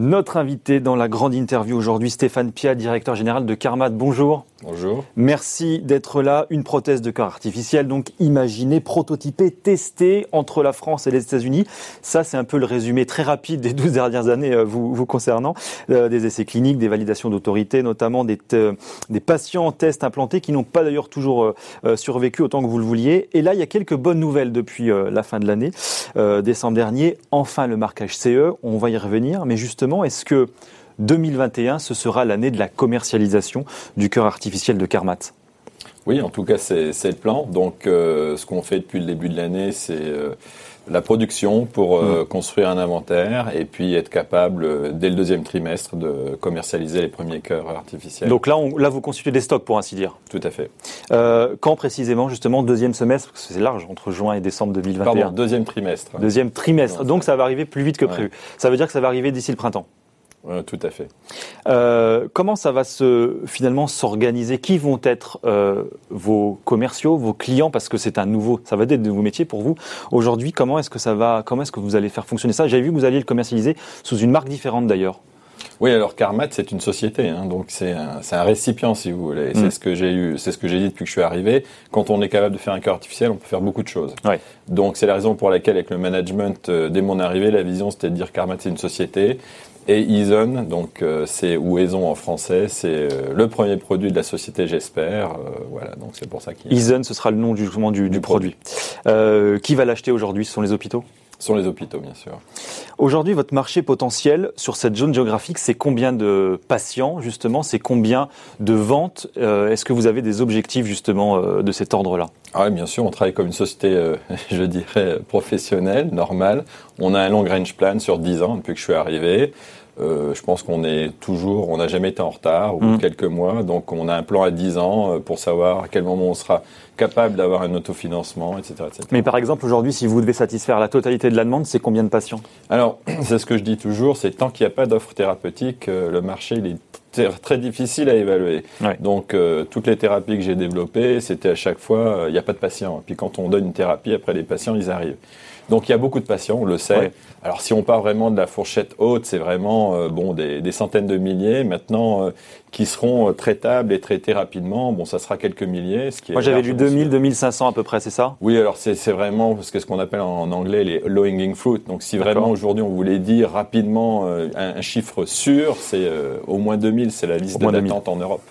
Notre invité dans la grande interview aujourd'hui, Stéphane Pia, directeur général de Carmat. Bonjour. Bonjour. Merci d'être là. Une prothèse de cœur artificiel, donc imaginée, prototypée, testée entre la France et les États-Unis. Ça, c'est un peu le résumé très rapide des 12 dernières années euh, vous, vous concernant. Euh, des essais cliniques, des validations d'autorité, notamment des, euh, des patients en test implantés qui n'ont pas d'ailleurs toujours survécu autant que vous le vouliez. Et là, il y a quelques bonnes nouvelles depuis la fin de l'année. décembre dernier, enfin le marquage CE. On va y revenir, mais justement, est-ce que 2021, ce sera l'année de la commercialisation du cœur artificiel de Carmat Oui, en tout cas, c'est le plan. Donc, euh, ce qu'on fait depuis le début de l'année, c'est euh, la production pour euh, mm. construire un inventaire et puis être capable, dès le deuxième trimestre, de commercialiser les premiers cœurs artificiels. Donc là, là vous constituez des stocks, pour ainsi dire Tout à fait. quand précisément, justement, deuxième semestre, parce que c'est large, entre juin et décembre 2021 Pardon, deuxième trimestre. Deuxième trimestre. Donc ça va arriver plus vite que prévu. Ça veut dire que ça va arriver d'ici le printemps tout à fait. Euh, comment ça va se finalement s'organiser? Qui vont être euh, vos commerciaux, vos clients? Parce que c'est un nouveau, ça va être de nouveaux métiers pour vous. Aujourd'hui, comment est-ce que ça va Comment est-ce que vous allez faire fonctionner ça? J'avais vu que vous alliez le commercialiser sous une marque différente d'ailleurs. Oui, alors Carmat, c'est une société, hein, donc c'est un, un, récipient, si vous voulez. C'est mm. ce que j'ai eu, c'est ce que j'ai dit depuis que je suis arrivé. Quand on est capable de faire un cœur artificiel, on peut faire beaucoup de choses. Ouais. Donc c'est la raison pour laquelle, avec le management, euh, dès mon arrivée, la vision c'était de dire Carmat, c'est une société. Et Eason, donc euh, c'est ou Aison en français, c'est euh, le premier produit de la société, j'espère. voilà, donc c'est pour ça qu'il. Eason, ce sera le nom du, du, du produit. qui va l'acheter aujourd'hui? Ce sont les hôpitaux? Sont les hôpitaux, bien sûr. Aujourd'hui, votre marché potentiel sur cette zone géographique, c'est combien de patients, justement? C'est combien de ventes? Euh, Est-ce que vous avez des objectifs, justement, euh, de cet ordre-là? Ah oui, bien sûr, on travaille comme une société, euh, je dirais, professionnelle, normale. On a un long range plan sur 10 ans depuis que je suis arrivé. Euh, je pense qu'on est toujours, on n'a jamais été en retard, ou mm. quelques mois, donc on a un plan à 10 ans euh, pour savoir à quel moment on sera capable d'avoir un autofinancement, etc., etc. Mais par exemple, aujourd'hui, si vous devez satisfaire la totalité de la demande, c'est combien de patients? Alors, c'est ce que je dis toujours, c'est tant qu'il n'y a pas d'offre thérapeutique, euh, le marché, il est très difficile à évaluer. Donc, toutes les thérapies que j'ai développées, c'était à chaque fois, il n'y a pas de patients. Puis quand on donne une thérapie, après les patients, ils arrivent. Donc il y a beaucoup de patients, on le sait. Alors si on part vraiment de la fourchette haute, c'est vraiment euh, bon des, des, centaines de milliers. Maintenant, euh, qui seront euh, traitables et traités rapidement, bon, ça sera quelques milliers. Ce qui Moi j'avais lu 2000, 2500 à peu près, c'est ça? Oui, alors c'est vraiment parce que ce qu'on appelle en anglais les low hanging fruit. Donc si vraiment aujourd'hui on voulait dire rapidement un, un, chiffre sûr, c'est au moins 2000, c'est la liste d'attente en Europe.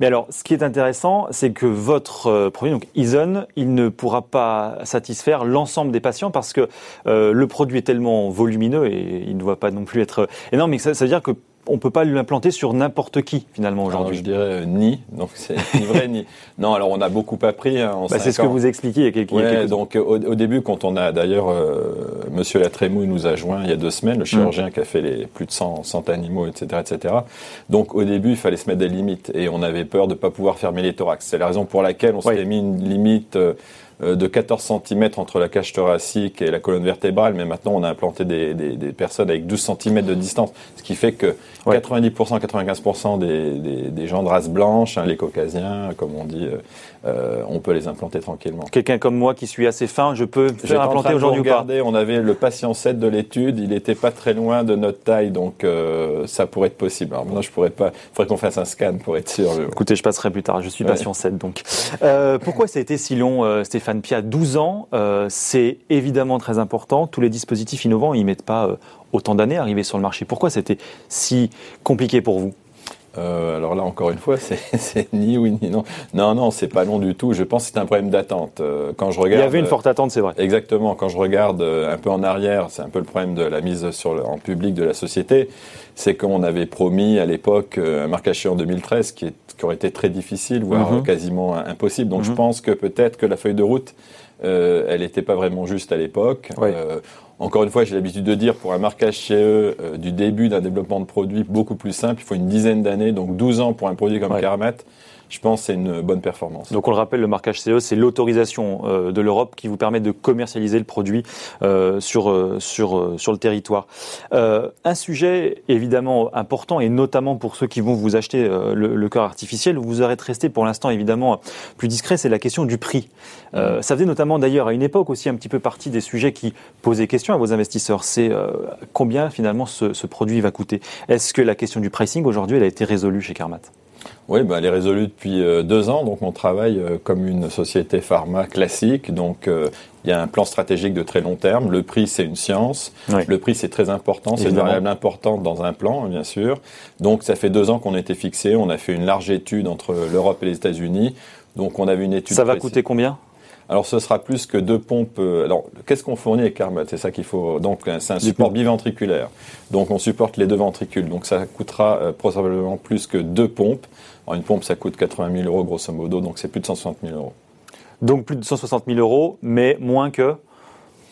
Mais alors, ce qui est intéressant, c'est que votre euh, produit, donc Ison, il ne pourra pas satisfaire l'ensemble des patients parce que euh, le produit est tellement volumineux et il ne doit pas non plus être énorme. Mais dire que on peut pas l'implanter sur n'importe qui finalement aujourd'hui. Je dirais euh, ni, donc c'est ni vrai ni. Non, alors on a beaucoup appris. Hein, bah, c'est ce que vous expliquez il y a quelques. Ouais, donc au, début, quand on a d'ailleurs euh, Monsieur Latrémouille nous a joint il y a deux semaines, le chirurgien qui a fait les plus de 100, 100 animaux, etc., etc. Donc au début, il fallait se mettre des limites et on avait peur de pas pouvoir fermer les thorax. C'est la raison pour laquelle on s'est mis une limite. Euh, euh, de 14 cm entre la cage thoracique et la colonne vertébrale, mais maintenant on a implanté des, des, des personnes avec 12 cm de distance, ce qui fait que 90%, 95% des, des, gens de race blanche, hein, les caucasiens, comme on dit, euh, euh, on peut les implanter tranquillement. Quelqu'un comme moi qui suis assez fin, je peux faire implanter aujourd'hui ou pas? On avait le patient 7 de l'étude, il n'était pas très loin de notre taille, donc ça pourrait être possible. Alors maintenant, je pourrais pas, il faudrait qu'on fasse un scan pour être sûr. Écoutez, je passerai plus tard, je suis patient 7 donc. pourquoi ça a été si long, Stéphane? Pia, 12 ans, euh, c'est évidemment très important. Tous les dispositifs innovants, ils mettent pas euh, autant d'années à arriver sur le marché. Pourquoi c'était si compliqué pour vous? Euh, alors là, encore une fois, c'est ni oui ni non. Non, non, c'est pas long du tout. Je pense que c'est un problème d'attente. quand je regarde, il y avait une forte attente, c'est vrai. Exactement. Quand je regarde un peu en arrière, c'est un peu le problème de la mise sur le, en public de la société. C'est qu'on avait promis à l'époque un marquage en 2013 qui, est, qui aurait été très difficile, voire mhm. quasiment impossible. Donc je mhm. pense que peut-être que la feuille de route, euh, elle n'était pas vraiment juste à l'époque. Euh, encore une fois, j'ai l'habitude de dire pour un marquage chez eux, euh, du début d'un développement de produit beaucoup plus simple, il faut une dizaine d'années, donc 12 ans pour un produit comme ouais je pense que c'est une bonne performance. Donc on le rappelle, le marquage CE, c'est l'autorisation de l'Europe qui vous permet de commercialiser le produit sur, sur, sur le territoire. un sujet évidemment important, et notamment pour ceux qui vont vous acheter le, le cœur artificiel, vous aurez resté pour l'instant évidemment plus discret, c'est la question du prix. Euh, ça faisait notamment d'ailleurs à une époque aussi un petit peu partie des sujets qui posaient question à vos investisseurs. C'est euh, combien finalement ce, produit va coûter? Est-ce que la question du pricing aujourd'hui, elle a été résolue chez Carmat? Oui, bah, elle est résolue depuis euh, deux ans. Donc, on travaille comme une société pharma classique. Donc, il y a un plan stratégique de très long terme. Le prix, c'est une science. Le prix, c'est très important. C'est une variable importante dans un plan, bien sûr. Donc, ça fait deux ans qu'on était fixé. On a fait une large étude entre l'Europe et les États-Unis. Donc, on avait une étude. Ça va coûter combien? Alors ce sera plus que deux pompes. Euh, alors qu'est-ce qu'on fournit avec Carmat C'est ça qu'il faut. Donc c'est un support biventriculaire. Donc on supporte les deux ventricules. Donc ça coûtera euh, probablement plus que deux pompes. Alors, une pompe ça coûte 80 000 euros grosso modo. Donc c'est plus de 160 000 euros. Donc plus de 160 000 euros, mais moins que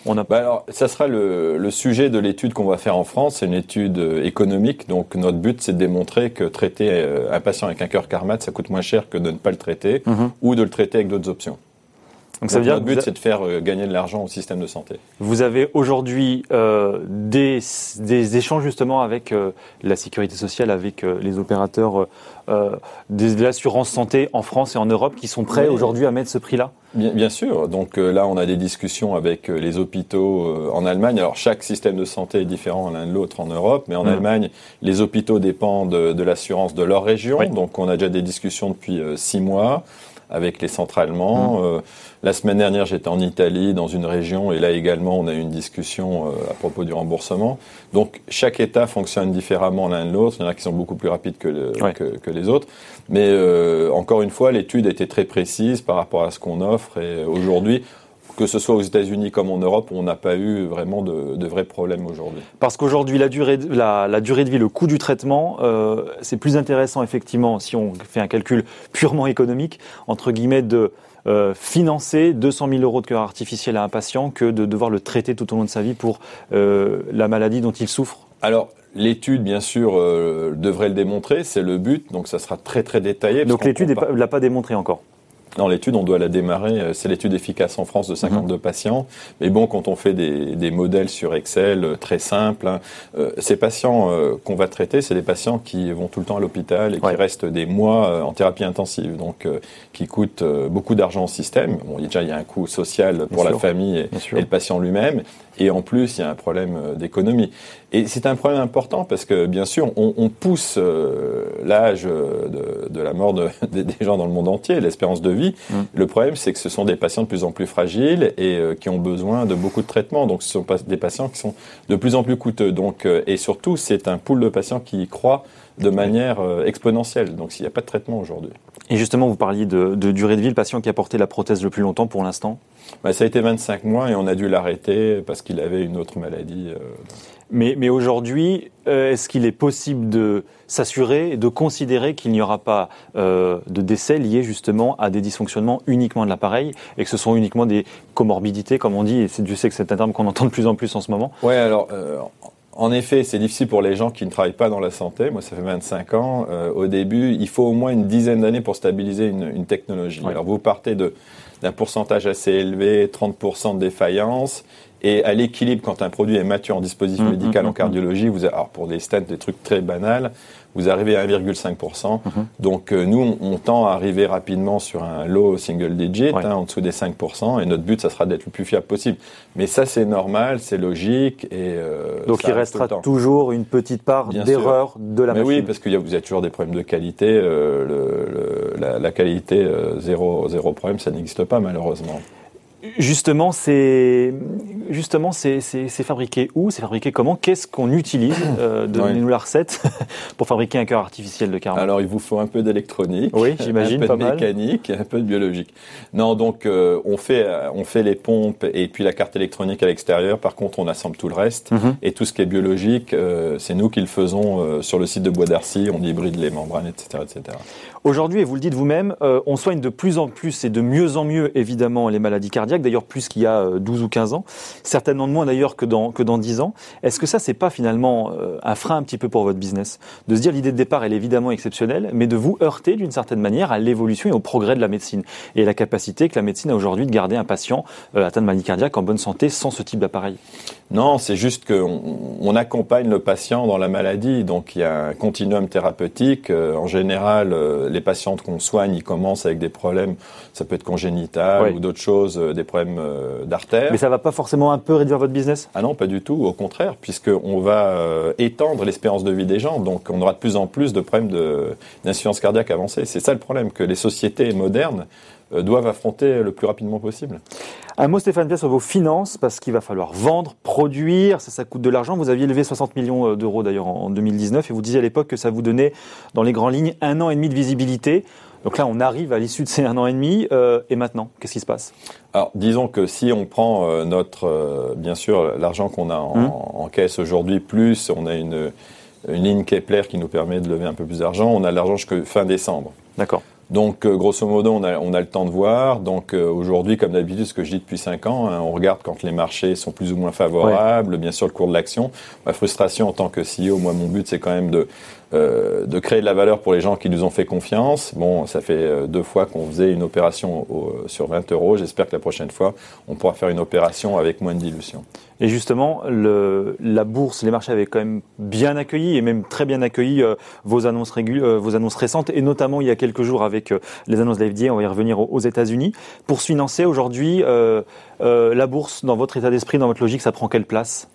on a... Bah alors, ça sera le, le sujet de l'étude qu'on va faire en France. C'est une étude euh, économique. Donc, notre but, c'est de démontrer que traiter un patient avec un cœur Carmat, ça coûte moins cher que de ne pas le traiter mhm. ou de le traiter avec d'autres options. Donc, ça veut dire notre but, c'est de faire euh, gagner de l'argent au système de santé. Vous avez aujourd'hui euh, des, des, échanges justement avec euh, la sécurité sociale, avec euh, les opérateurs euh, de l'assurance santé en France et en Europe qui sont prêts aujourd'hui à mettre ce prix-là? Bien, bien, sûr. Donc là, on a des discussions avec les hôpitaux en Allemagne. Alors chaque système de santé est différent l'un de l'autre en Europe, mais en mmh. Allemagne, les hôpitaux dépendent de, de l'assurance de leur région. Donc on a déjà des discussions depuis six mois avec les centres allemands. Mmh. Euh, la semaine dernière, j'étais en Italie, dans une région, et là également, on a eu une discussion euh, à propos du remboursement. Donc, chaque État fonctionne différemment l'un de l'autre. Il y en a qui sont beaucoup plus rapides que, que, que, les autres. Mais euh, encore une fois, l'étude était très précise par rapport à ce qu'on offre. Et aujourd'hui, que ce soit aux États-Unis comme en Europe, on n'a pas eu vraiment de, de vrais problèmes aujourd'hui. Parce qu'aujourd'hui, la durée, de, la, la, durée de vie, le coût du traitement, euh, c'est plus intéressant effectivement si on fait un calcul purement économique, entre guillemets, de euh, financer 200 000 euros de cœur artificiel à un patient que de devoir le traiter tout au long de sa vie pour euh, la maladie dont il souffre Alors, L'étude, bien sûr, euh, devrait le démontrer, c'est le but, donc ça sera très très détaillé. Donc l'étude ne l'a pas démontré encore dans l'étude, on doit la démarrer. Euh, c'est l'étude efficace en France de 52 mhm. patients. Mais bon, quand on fait des, des modèles sur Excel euh, très simples, hein, euh, ces patients qu'on va traiter, c'est des patients qui vont tout le temps à l'hôpital et qui restent des mois en thérapie intensive, donc qui coûtent beaucoup d'argent au système. Bon, déjà, il y a un coût social pour la famille et, et, le patient lui-même. Et en plus, il y a un problème d'économie. Et c'est un problème important parce que, bien sûr, on, on pousse l'âge de, de, la mort de, des gens dans le monde entier, l'espérance de vie Mm. Le problème, c'est que ce sont des patients de plus en plus fragiles et euh, qui ont besoin de beaucoup de traitements. Donc, ce sont des patients qui sont de plus en plus coûteux. Donc, euh, et surtout, c'est un pool de patients qui croît de manière euh, exponentielle. Donc, s'il n'y a pas de traitement aujourd'hui. Et justement, vous parliez de, durée de vie, le patient qui a porté la prothèse le plus longtemps pour l'instant bah, Ça a été 25 mois et on a dû l'arrêter parce qu'il avait une autre maladie. Mais, mais aujourd'hui, euh, est-ce qu'il est possible de s'assurer, de considérer qu'il n'y aura pas euh, de décès liés justement à des dysfonctionnements uniquement de l'appareil et que ce sont uniquement des comorbidités, comme on dit, et Dieu sait que c'est un terme qu'on entend de plus en plus en ce moment? Oui, alors euh, en effet, c'est difficile pour les gens qui ne travaillent pas dans la santé. Moi, ça fait 25 ans. au début, il faut au moins une dizaine d'années pour stabiliser une, une technologie. Alors, vous partez de d'un pourcentage assez élevé, 30% de défaillance, et à l'équilibre, quand un produit est mature en dispositif mmh, médical, mmh, en mmh, cardiologie, vous alors pour des stents, des trucs très banals, vous arrivez à 1,5%. Donc euh, nous, on, tend à arriver rapidement sur un low single digit, hein, en dessous des 5%, et notre but, ça sera d'être le plus fiable possible. Mais ça, c'est normal, c'est logique. Et, euh, Donc il restera toujours une petite part d'erreur de la Mais machine. Oui, parce qu'il y, a, vous avez toujours des problèmes de qualité. Euh, le, la, la, qualité, zéro, zéro problème, ça n'existe pas malheureusement. Justement, c'est justement c'est fabriqué où C'est fabriqué comment Qu'est-ce qu'on utilise euh, Donnez-nous la recette pour fabriquer un cœur artificiel de carnet. Alors, il vous faut un peu d'électronique, oui, j'imagine, un peu de mécanique, un peu de biologique. Non, donc euh, on fait on fait les pompes et puis la carte électronique à l'extérieur. Par contre, on assemble tout le reste mhm. et tout ce qui est biologique, euh, c'est nous qui le faisons euh, sur le site de Bois d'Arcy. On hybride les membranes, etc., etc. Aujourd'hui, et vous le dites vous-même, euh, on soigne de plus en plus et de mieux en mieux évidemment les maladies cardiaques cardiaque, d'ailleurs plus qu'il y a 12 ou 15 ans, certainement moins d'ailleurs que dans, que dans 10 ans. Est-ce que ça, c'est pas finalement un frein un petit peu pour votre business? De se dire l'idée de départ, elle est évidemment exceptionnelle, mais de vous heurter d'une certaine manière à l'évolution et au progrès de la médecine et la capacité que la médecine a aujourd'hui de garder un patient atteint de maladie cardiaque en bonne santé sans ce type d'appareil Non, c'est juste qu'on on accompagne le patient dans la maladie, donc il y a un continuum thérapeutique. en général, les patients qu'on soigne, ils commencent avec des problèmes, ça peut être congénital ou d'autres choses, euh, des problèmes euh, d'artère. Mais ça va pas forcément un peu réduire votre business? Ah non, pas du tout, au contraire, puisqu'on va euh, étendre l'espérance de vie des gens, donc on aura de plus en plus de problèmes d'insuffisance cardiaque avancée. C'est ça le problème, que les sociétés modernes doivent affronter le plus rapidement possible. Un mot, Stéphane Pierre, sur vos finances, parce qu'il va falloir vendre, produire, ça, ça coûte de l'argent. Vous aviez levé 60 millions d'euros d'ailleurs en 2019 et vous disiez à l'époque que ça vous donnait, dans les grandes lignes, un an et demi de visibilité. Donc là, on arrive à l'issue de ces un an et demi. Euh, et maintenant, qu'est-ce qui se passe? Alors, disons que si on prend euh, notre, euh, bien sûr, l'argent qu'on a en, hum. en, caisse aujourd'hui, plus on a une, une ligne Kepler qui nous permet de lever un peu plus d'argent, on a l'argent jusqu'à fin décembre. D'accord. Donc, grosso modo, on a, on a, le temps de voir. Donc, aujourd'hui, comme d'habitude, ce que je dis depuis cinq ans, hein, on regarde quand les marchés sont plus ou moins favorables, bien sûr, le cours de l'action. Ma frustration en tant que CEO, moi, mon but, c'est quand même de euh, de créer de la valeur pour les gens qui nous ont fait confiance. Bon, ça fait euh, deux fois qu'on faisait une opération sur 20 euros. J'espère que la prochaine fois, on pourra faire une opération avec moins de dilution. Et justement, la bourse, les marchés avaient quand même bien accueilli et même très bien accueilli euh, vos annonces récentes et notamment il y a quelques jours avec les annonces de. On va y revenir aux, États-Unis pour se financer aujourd'hui. la bourse, dans votre état d'esprit, dans votre logique, ça prend quelle place?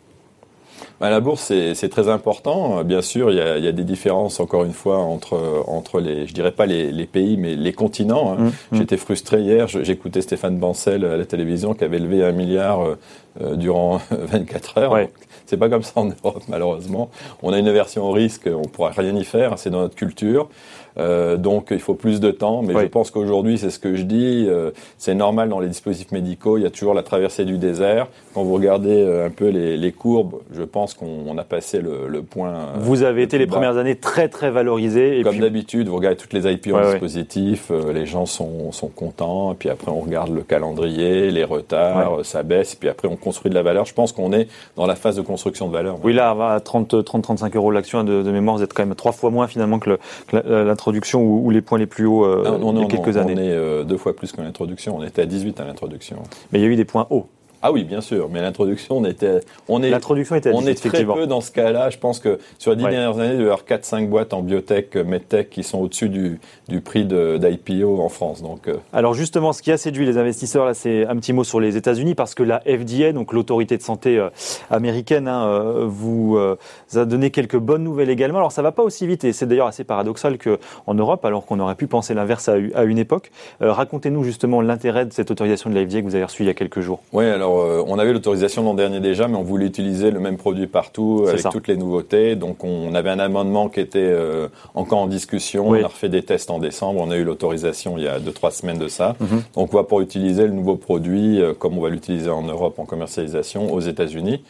Bah, la bourse, c'est très important. Bien sûr, il y, a, il y, a, des différences, encore une fois, entre, entre les, je dirais pas les, les pays, mais les continents. Hein. Mmh, mmh. J'étais frustré hier, j'écoutais Stéphane Bancel à la télévision qui avait levé un milliard euh, euh durant 24 heures. Ouais. C'est pas comme ça en Europe, malheureusement. On a une version au risque, on pourra rien y faire, c'est dans notre culture. Euh, donc il faut plus de temps, mais je pense qu'aujourd'hui, c'est ce que je dis, euh, c'est normal dans les dispositifs médicaux, il y a toujours la traversée du désert. Quand vous regardez euh, un peu les, les courbes, je pense qu'on a passé le, le point. Euh, vous avez été les premières années très très valorisé. Et Comme d'habitude, vous regardez toutes les IP en dispositif, les gens sont, sont contents, et puis après on regarde le calendrier, les retards, ça baisse, et puis après on construit de la valeur. Je pense qu'on est dans la phase de construction de valeur. Oui, là, à 30-35 euros l'action de, de, mémoire, vous êtes quand même trois fois moins finalement que l'introduction l'introduction ou, les points les plus hauts euh, ah, il y a quelques années On est euh, deux fois plus que l'introduction. On était à 18 à l'introduction. Mais il y a eu des points hauts. Ah oui, bien sûr, mais l'introduction, on était, on est, l'introduction était on est très peu dans ce cas-là. Je pense que sur les dix dernières années, il y a eu 4-5 boîtes en biotech, medtech qui sont au-dessus du, du prix d'IPO en France. Donc, euh. alors justement, ce qui a séduit les investisseurs là, c'est un petit mot sur les États-Unis parce que la FDA, donc l'autorité de santé euh, américaine, hein, euh, vous a donné quelques bonnes nouvelles également. Alors ça va pas aussi vite et c'est d'ailleurs assez paradoxal que en Europe, alors qu'on aurait pu penser l'inverse à, à, une époque. Racontez-nous justement l'intérêt de cette autorisation de la FDA que vous avez reçue il y a quelques jours. Oui, alors euh, on avait l'autorisation l'an dernier déjà, mais on voulait utiliser le même produit partout avec toutes les nouveautés. Donc on avait un amendement qui était euh, encore en discussion. On a refait des tests en décembre. On a eu l'autorisation il y a deux trois semaines de ça. Mhm. Donc on va pouvoir utiliser le nouveau produit euh, comme on va l'utiliser en Europe en commercialisation aux États-Unis.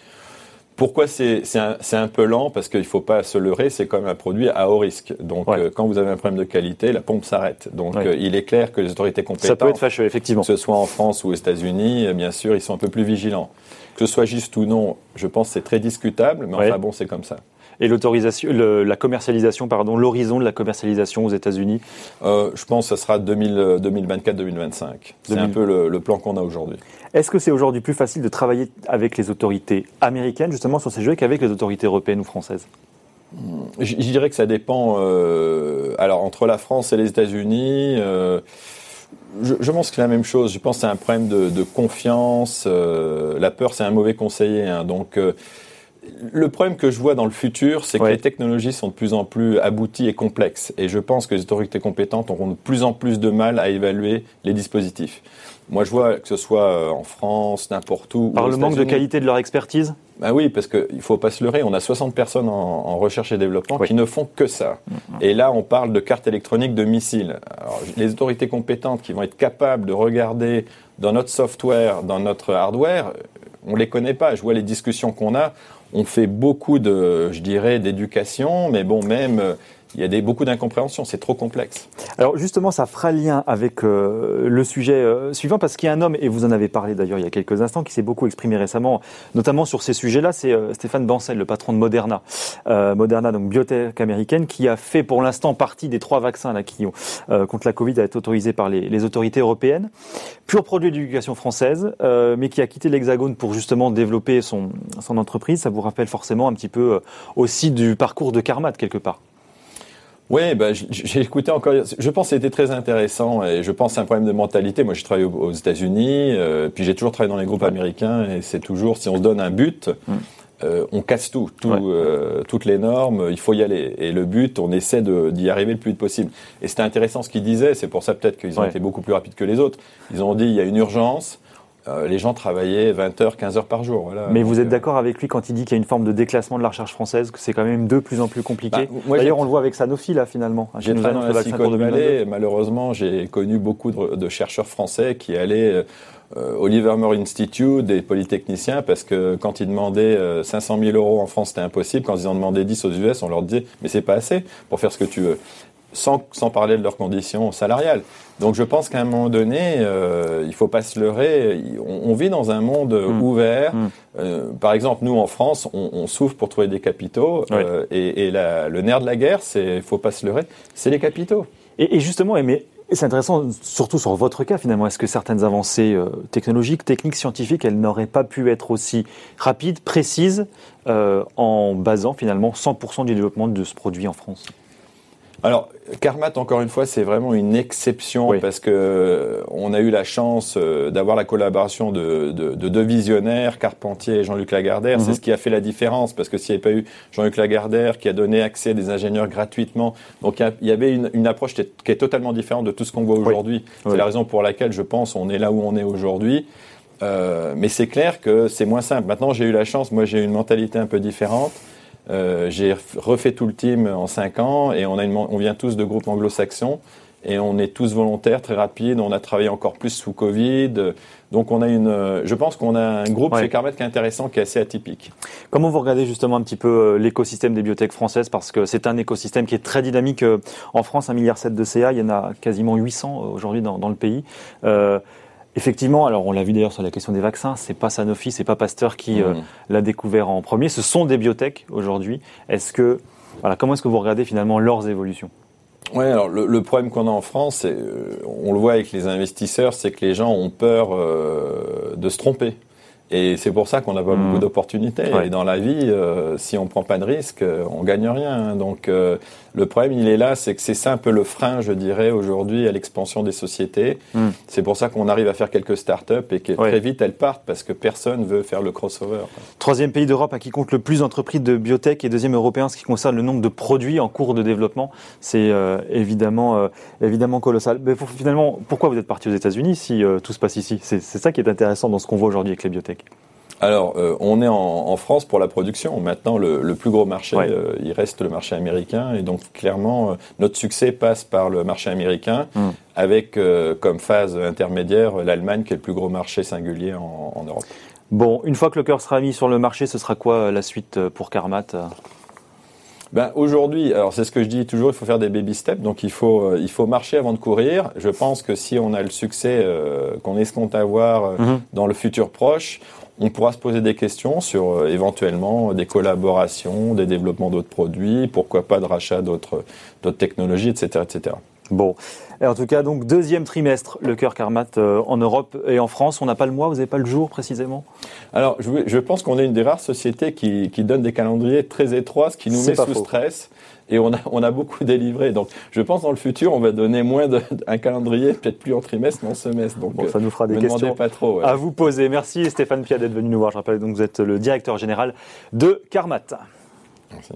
Pourquoi c'est un, un, peu lent? Parce qu'il ne faut pas se leurrer, c'est comme un produit à haut risque. Donc, euh, quand vous avez un problème de qualité, la pompe s'arrête. Donc, euh, il est clair que les autorités compétentes, ça peut être fâcheux, effectivement. que ce soit en France ou aux États-Unis, euh, bien sûr, ils sont un peu plus vigilants. Que ce soit juste ou non, je pense que c'est très discutable, mais enfin bon, c'est comme ça et l'autorisation, la commercialisation, pardon, l'horizon de la commercialisation aux États-Unis euh, Je pense que ce sera 2024-2025. C'est un peu le, le plan qu'on a aujourd'hui. Est-ce que c'est aujourd'hui plus facile de travailler avec les autorités américaines justement sur ces jeux qu'avec les autorités européennes ou françaises? Je, dirais que ça dépend. Euh, alors entre la France et les États-Unis. Euh, je, je, pense que c'est la même chose. Je pense que c'est un problème de, de confiance. Euh, la peur, c'est un mauvais conseiller. Hein. Donc, euh, le problème que je vois dans le futur, c'est que les technologies sont de plus en plus abouties et complexes. Et je pense que les autorités compétentes auront de plus en plus de mal à évaluer les dispositifs. Moi, je vois que ce soit euh, en France, n'importe où. Par le manque de qualité de leur expertise? Ben oui, parce qu'il ne faut pas se leurrer, on a 60 personnes en, recherche et développement qui ne font que ça. Mm-hmm. Et là, on parle de cartes électroniques de missiles. Alors, les autorités compétentes qui vont être capables de regarder dans notre software, dans notre hardware, on les connaît pas. Je vois les discussions qu'on a on fait beaucoup de, je dirais, d'éducation, mais bon, même il y a beaucoup d'incompréhension, c'est trop complexe. Alors justement, ça fera lien avec euh, le sujet euh, suivant, parce qu'il y a un homme, et vous en avez parlé d'ailleurs il y a quelques instants, qui s'est beaucoup exprimé récemment, notamment sur ces sujets-là, c'est euh, Stéphane Bancel, le patron de Moderna. Moderna, donc biotech américaine, qui a fait pour l'instant partie des trois vaccins qui ont, contre la Covid à être autorisés par les, autorités européennes. Pur produit d'éducation française, mais qui a quitté l'Hexagone pour justement développer son, entreprise. Ça vous rappelle forcément un petit peu aussi du parcours de Carmat quelque part. Oui, bah, j'ai écouté encore. Je pense que c'était très intéressant et je pense que c'est un problème de mentalité. Moi, je travaille aux, États-Unis, euh, puis j'ai toujours travaillé dans les groupes américains et c'est toujours si on se donne un but. Mm. Euh, on casse tout, tout euh, toutes les normes, il faut y aller. Et le but, on essaie d'y arriver le plus vite possible. Et c'était intéressant ce qu'ils disaient, c'est pour ça peut-être qu'ils ont été beaucoup plus rapides que les autres. Ils ont dit, il y a une urgence, euh, les gens travaillaient 20 heures, 15 heures par jour. Voilà. Mais vous êtes euh, d'accord avec lui quand il dit qu'il y a une forme de déclassement de la recherche française, que c'est quand même de plus en plus compliqué bah, D'ailleurs, on le voit avec Sanofi, là, finalement. Hein, j'ai dans la Silicon Valley. Malheureusement, j'ai connu beaucoup de, chercheurs français qui allaient euh, au Livermore Institute, des polytechniciens, parce que quand ils demandaient 500 000 euros en France, c'était impossible. Quand ils en demandaient 10 aux US, on leur disait, mais c'est pas assez pour faire ce que tu veux sans, sans parler de leurs conditions salariales. Donc je pense qu'à un moment donné, euh, il faut pas se leurrer. On, vit dans un monde mmh. ouvert. Mmh. Euh, par exemple, nous en France, on, on souffre pour trouver des capitaux. Euh, et, et la, le nerf de la guerre, c'est, faut pas se leurrer, c'est les capitaux. Et, et justement, mais c'est intéressant, surtout sur votre cas finalement. Est-ce que certaines avancées euh, technologiques, techniques, scientifiques, elles n'auraient pas pu être aussi rapides, précises, euh, en basant finalement 100% du développement de ce produit en France? Alors, Carmat, encore une fois, c'est vraiment une exception parce que euh, on a eu la chance euh, d'avoir la collaboration de, deux visionnaires, Carpentier et Jean-Luc Lagardère. C'est mhm. ce qui a fait la différence parce que s'il n'y avait pas eu Jean-Luc Lagardère qui a donné accès à des ingénieurs gratuitement, donc il y avait une, approche qui est, totalement différente de tout ce qu'on voit aujourd'hui. C'est la raison pour laquelle je pense on est là où on est aujourd'hui. Euh, mais c'est clair que c'est moins simple. Maintenant, j'ai eu la chance, moi j'ai une mentalité un peu différente. Euh, j'ai refait tout le team en 5 ans et on, a une, on vient tous de groupes anglo-saxons et on est tous volontaires, très rapides. On a travaillé encore plus sous Covid. Donc on a une, je pense qu'on a un groupe chez Carmet qui est intéressant, qui est assez atypique. Comment vous regardez justement un petit peu euh, l'écosystème des biotech françaises? Parce que c'est un écosystème qui est très dynamique euh, en France, 1,7 milliard de CA, il y en a quasiment 800 aujourd'hui dans, dans, le pays. Euh, Effectivement, alors on l'a vu d'ailleurs sur la question des vaccins, c'est pas Sanofi, c'est pas Pasteur qui euh, l'a découvert en premier, ce sont des biotech aujourd'hui. Est-ce que voilà, comment est-ce que vous regardez finalement leurs évolutions? Ouais, alors le, problème qu'on a en France, euh, on le voit avec les investisseurs, c'est que les gens ont peur euh, de se tromper. Et c'est pour ça qu'on n'a pas beaucoup mmh. d'opportunités. Et dans la vie, euh, si on prend pas de risque, euh, on gagne rien. Donc euh, le problème, il est là, c'est que c'est ça un peu le frein, je dirais, aujourd'hui à l'expansion des sociétés. Mmh. C'est pour ça qu'on arrive à faire quelques startups et que très vite elles partent parce que personne veut faire le crossover. Troisième pays d'Europe à qui compte le plus d'entreprises de biotech et deuxième européen, ce qui concerne le nombre de produits en cours de développement, c'est évidemment évidemment colossal. Mais finalement, pourquoi vous êtes parti aux États-Unis si tout se passe ici? C'est ça qui est intéressant dans ce qu'on voit aujourd'hui avec les biotech alors, euh, on est en, France pour la production. Maintenant, le, plus gros marché, euh, il reste le marché américain. Et donc, clairement, euh, notre succès passe par le marché américain, hmm. avec comme phase intermédiaire l'Allemagne, qui est le plus gros marché singulier en, Europe. Bon, une fois que le cœur sera mis sur le marché, ce sera quoi la suite pour Carmat ben, aujourd'hui, alors c'est ce que je dis toujours, il faut faire des baby steps, donc il faut il faut marcher avant de courir. Je pense que si on a le succès qu'on escompte avoir hmm. dans le futur proche, on pourra se poser des questions sur euh, éventuellement des collaborations, des développements d'autres produits, pourquoi pas de rachat d'autres technologies, etc., etc. Bon, et en tout cas, donc deuxième trimestre, le cœur Carmat euh, en Europe et en France. On n'a pas le mois, vous n'avez pas le jour précisément? Alors, je, pense qu'on est une des rares sociétés qui, qui donne des calendriers très étroits, ce qui nous met sous stress et on a, on a beaucoup délivré. Donc, je pense dans le futur, on va donner moins d'un calendrier, peut-être plus en trimestre, mais en semestre. Donc, ça nous fera des questions pas trop, à vous poser. Merci Stéphane Pia d'être venu nous voir. Je rappelle donc vous êtes le directeur général de Carmat. Merci.